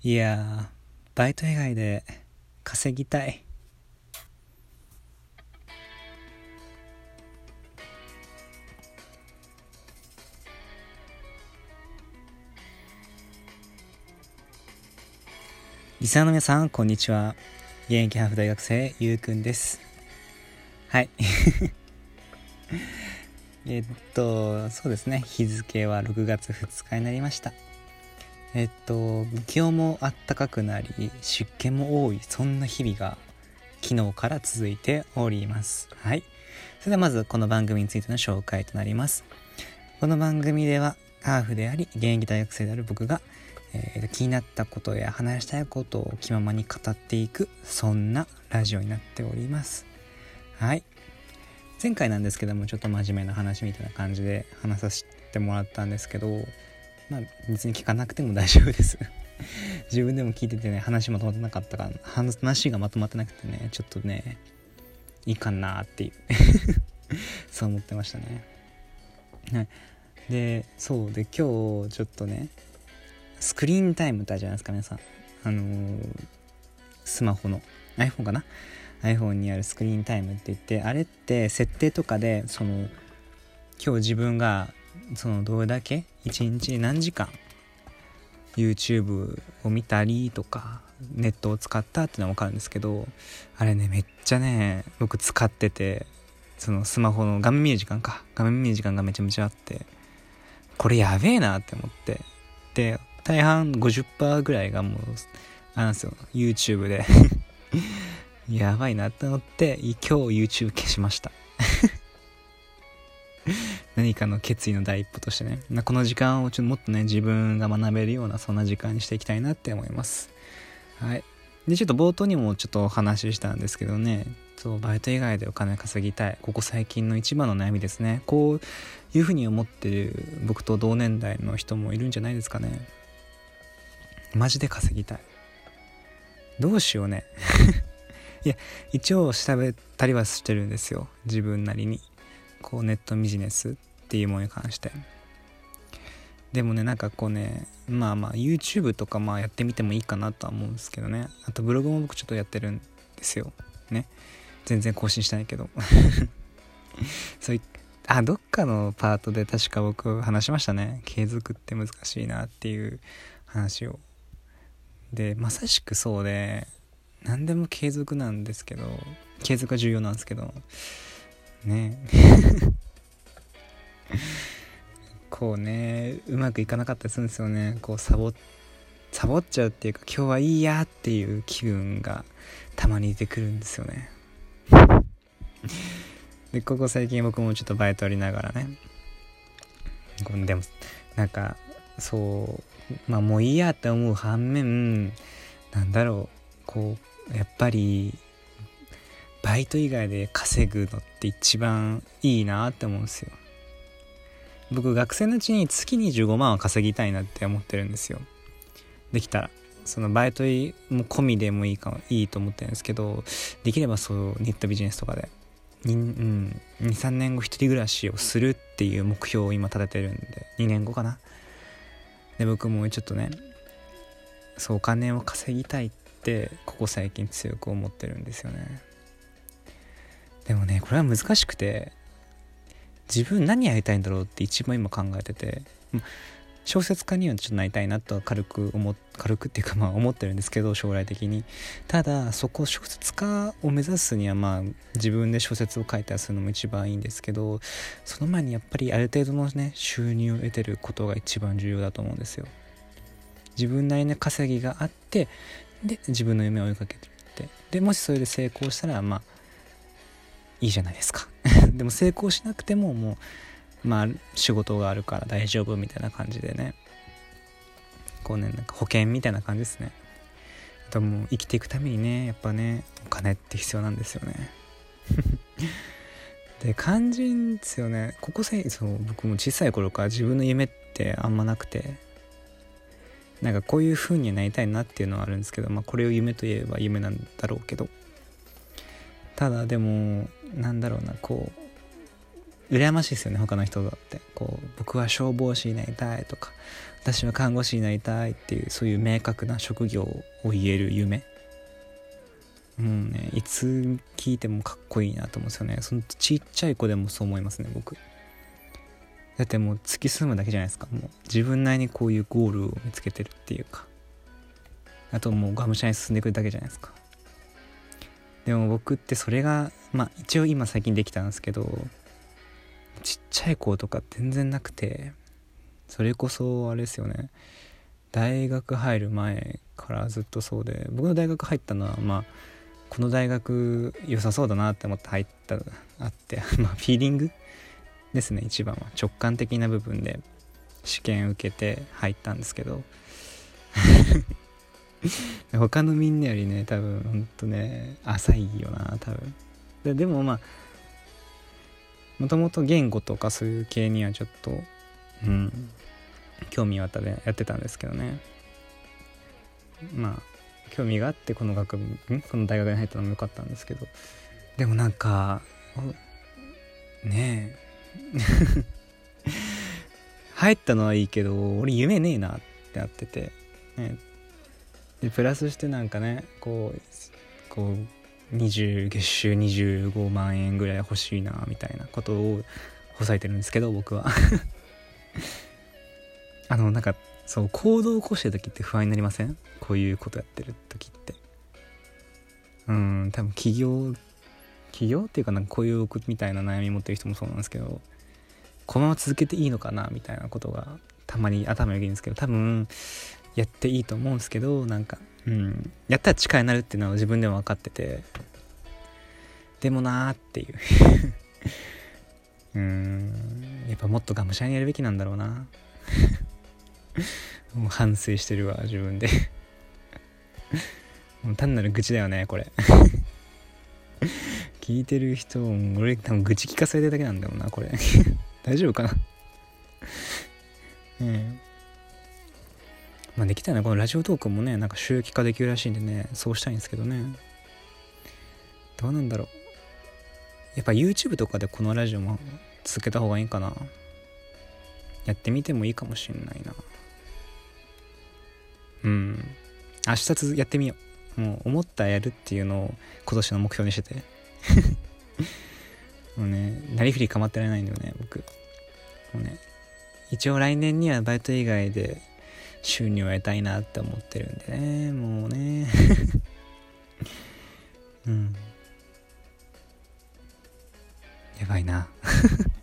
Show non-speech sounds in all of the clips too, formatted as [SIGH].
いやバイト以外で稼ぎたい。リサーの皆さんこんにちは。現役ハーフ大学生ゆうくんです。はい。[LAUGHS] えっとそうですね。日付は6月2日になりました。えっと気温もあったかくなり湿気も多いそんな日々が昨日から続いております。はい。それではまずこの番組についての紹介となります。この番組ではハーフであり現役大学生である僕が、えー、気になったことや話したいことを気ままに語っていくそんなラジオになっております。はい。前回なんですけどもちょっと真面目な話みたいな感じで話させてもらったんですけどまあ別に聞かなくても大丈夫です。[LAUGHS] 自分でも聞いててね話まとまってなかったから話がまとまってなくてねちょっとねいいかなっていう。[LAUGHS] そう思ってましたね。はい。でそう。で今日ちょっとねスクリーンタイムってあるじゃないですか皆さん。あのー、スマホの。iPhone かな？iPhone にあるスクリーンタイムって言ってあれって設定とかでその今日自分がそのどれだけ？一日何時間？YouTube を見たりとかネットを使ったっていうのは分かるんですけどあれねめっちゃね僕使っててそのスマホの画面見る時間か。画面見る時間がめちゃめちゃあってこれやべえなって思って。で大半50%ぐらいがもうあれなんですよ YouTube で。[LAUGHS] やばいなって思って今日 YouTube 消しました。[LAUGHS] 何かの決意の第一歩としてね。この時間をちょっともっとね自分が学べるようなそんな時間にしていきたいなって思います。はい。でちょっと冒頭にもちょっとお話ししたんですけどね。そうバイト以外でお金稼ぎたい。ここ最近の一番の悩みですね。こういうふうに思ってる僕と同年代の人もいるんじゃないですかね。マジで稼ぎたい。どうしようね。[LAUGHS] いや一応調べたりはしてるんですよ。自分なりに。こうネットビジネスっていうものに関して。でもねなんかこうねまあまあ YouTube とかまあやってみてもいいかなとは思うんですけどね。あとブログも僕ちょっとやってるんですよ。ね。全然更新してないけど。[LAUGHS] そういあどっかのパートで確か僕話しましたね。継続って難しいなっていう話を。でまさしくそうで何でも継続なんですけど継続が重要なんですけど。ね。[LAUGHS] こうねうまくいかなかったりするんですよね。こうサボサボっちゃうっていうか今日はいいやっていう気分がたまに出てくるんですよね。[LAUGHS] でここ最近僕もちょっとバイトありながらね。でもなんかそうまあもういいやって思う反面なんだろう。こうやっぱりバイト以外で稼ぐのって一番いいなって思うんですよ。僕学生のうちに月25万は稼ぎたいなって思ってるんですよ。できたら。そのバイトも込みでもいいかいいと思ってるんですけどできればそうネットビジネスとかで。うん。23年後一人暮らしをするっていう目標を今立ててるんで。2年後かな。で僕もちょっとねそうお金を稼ぎたいってここ最近強く思ってるんですよね。でもねこれは難しくて自分何やりたいんだろうって一番今考えてて小説家にはちょっとなりたいなとは軽く思軽くっていうかまあ思ってるんですけど将来的に。ただそこ小説家を目指すにはまあ自分で小説を書いたりするのも一番いいんですけどその前にやっぱりある程度のね収入を得てることが一番重要だと思うんですよ。自分なりの稼ぎがあってで自分の夢を追いかけてるって。でもしそれで成功したらまあいいじゃないですか。[LAUGHS] でも成功しなくてももうまあ仕事があるから大丈夫みたいな感じでね。こうねなんか保険みたいな感じですね。あともう生きていくためにねやっぱねお金って必要なんですよね。[LAUGHS] で肝心ですよね。ここせそう僕も小さい頃から自分の夢ってあんまなくて。なんかこういう風になりたいなっていうのはあるんですけどまあこれを夢といえば夢なんだろうけど。ただでもなんだろうなこう羨ましいですよね他の人だって。こう僕は消防士になりたいとか私は看護師になりたいっていうそういう明確な職業を言える夢。うんねいつ聞いてもかっこいいなと思うんですよね。そのちっちゃい子でもそう思いますね僕。だってもう突き進むだけじゃないですか。もう自分なりにこういうゴールを見つけてるっていうか。あともうがむしゃらに進んでいくだけじゃないですか。でも僕ってそれがまあ一応今最近できたんですけどちっちゃい子とか全然なくてそれこそあれですよね。大学入る前からずっとそうで僕の大学入ったのはまあこの大学良さそうだなって思って入ったあって [LAUGHS] まあフィーリング？ですね一番は。直感的な部分で試験受けて入ったんですけど。[LAUGHS] 他のみんなよりね多分ほんとね浅いよな多分。ででもまあもともと言語とかそういう系にはちょっとうん興味はあったでやってたんですけどね。まあ興味があってこの学部この大学に入ったのも良かったんですけど。でもなんかねえ。[LAUGHS] 入ったのはいいけど俺夢ねえなってなってて、ね、でプラスしてなんかねこうこう20月収25万円ぐらい欲しいなみたいなことをほさえてるんですけど僕は。[LAUGHS] あのなんかそう行動を起こしてる時って不安になりません？こういうことやってる時って。うん多分起業起業っていうかなんか雇用みたいな悩み持ってる人もそうなんですけどこのまま続けていいのかなみたいなことがたまに頭よぎるんですけど多分やっていいと思うんですけどなんかうんやったら力になるっていうのは自分でも分かっててでもなーっていう。[LAUGHS] うんやっぱもっとがむしゃらにやるべきなんだろうな。[LAUGHS] もう反省してるわ自分で。[LAUGHS] もう単なる愚痴だよねこれ。聞いてる人俺多分愚痴聞かされてるだけなんだよなこれ。大丈夫かな？え。まあできたらこのラジオトークもねなんか収益化できるらしいんでねそうしたいんですけどね。どうなんだろう。やっぱ YouTube とかでこのラジオも続けた方がいいかな。やってみてもいいかもしんないな。うん。明日やってみよう。もう思ったらやるっていうのを今年の目標にしてて。[LAUGHS] もうねなりふり構ってられないんだよね僕。もうね一応来年にはバイト以外で収入を得たいなって思ってるんでねもうね。[LAUGHS] うん。やばいな。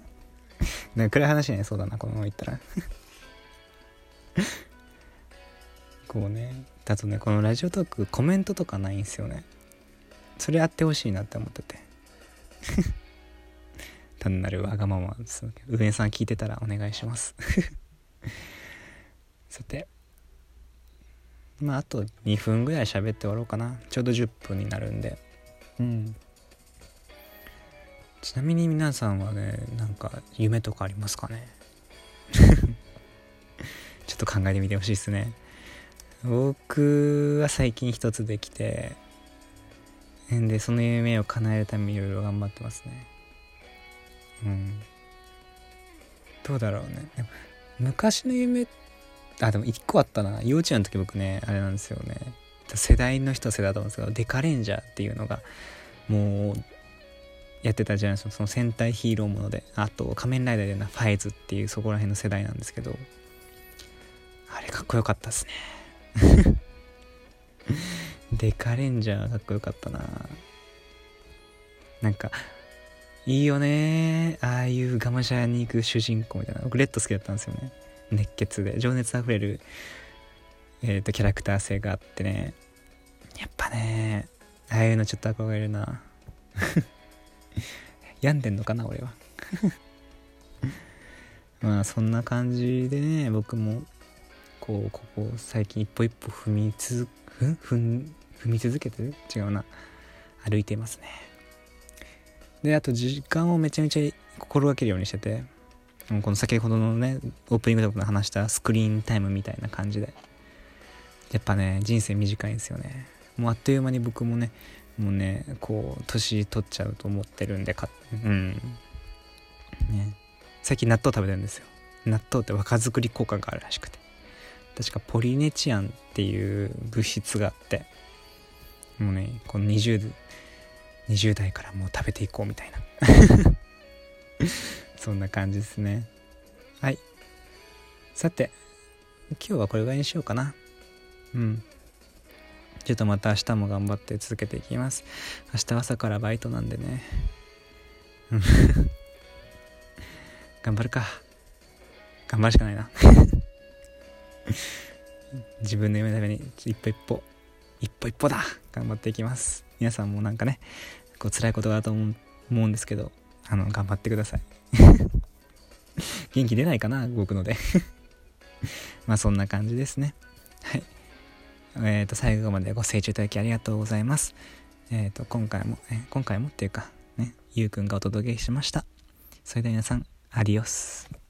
[LAUGHS] なんか暗い話ねそうだなこのまま言ったら。[LAUGHS] こうねだとねこのラジオトークコメントとかないんですよね。それやってほしいなって思ってて。単なるわがままです上さん聞いてたらお願いします。さてまああと2分ぐらい喋って終わろうかな。ちょうど10分になるんで。うん。ちなみに皆さんはねなんか夢とかありますかね？[LAUGHS] ちょっと考えてみてほしいですね。僕は最近一つできてでその夢を叶えるためにいろいろ頑張ってますね。うん。どうだろうね。昔の夢あでも1個あったな。幼稚園の時僕ねあれなんですよね。世代の人世代だと思うんですけどデカレンジャーっていうのがもうやってたじゃないですかその戦隊ヒーローものであと仮面ライダーでなファイズっていうそこら辺の世代なんですけどあれかっこよかったっすね。[LAUGHS] デカレンジャーかっこよかったな。なんかいいよねああいうガマシャに行く主人公みたいな。僕レッド好きだったんですよね。熱血で情熱あふれるえ、ー、とキャラクター性があってね。やっぱねああいうのちょっと憧れるな。[LAUGHS] 病んでんのかな俺は。[LAUGHS] まあそんな感じでね僕もこうここ最近一歩一歩踏みつふ踏み続けてる違うな歩いていますね。であと時間をめちゃめちゃ心がけるようにしてて。この先ほどのねオープニングで話したスクリーンタイムみたいな感じで。やっぱね人生短いんですよね。もうあっという間に僕もねもうねこう年取っちゃうと思ってるんでかうん。ね。最近納豆食べてるんですよ。納豆って若作り効果があるらしくて。確かポリネチアンっていう物質があって。もうねこの 20, 20代からもう食べていこうみたいな。そんな感じですね。はい。さて今日はこれぐらいにしようかな。うん。ちょっとまた明日も頑張って続けていきます。明日朝からバイトなんでね。[LAUGHS] 頑張るか。頑張るしかないな。[LAUGHS] 自分の夢のために一歩一歩一歩一歩だ。頑張っていきます。皆さんもなんかねこう辛いことがあると思うんですけど。あの頑張ってください。[LAUGHS] 元気出ないかな動くので。[LAUGHS] まあそんな感じですね。はい。えっ、ー、と最後までご清聴いただきありがとうございます。えっ、ー、と今回も、え今回もっていうかねゆうくんがお届けしました。それでは皆さんアディオス。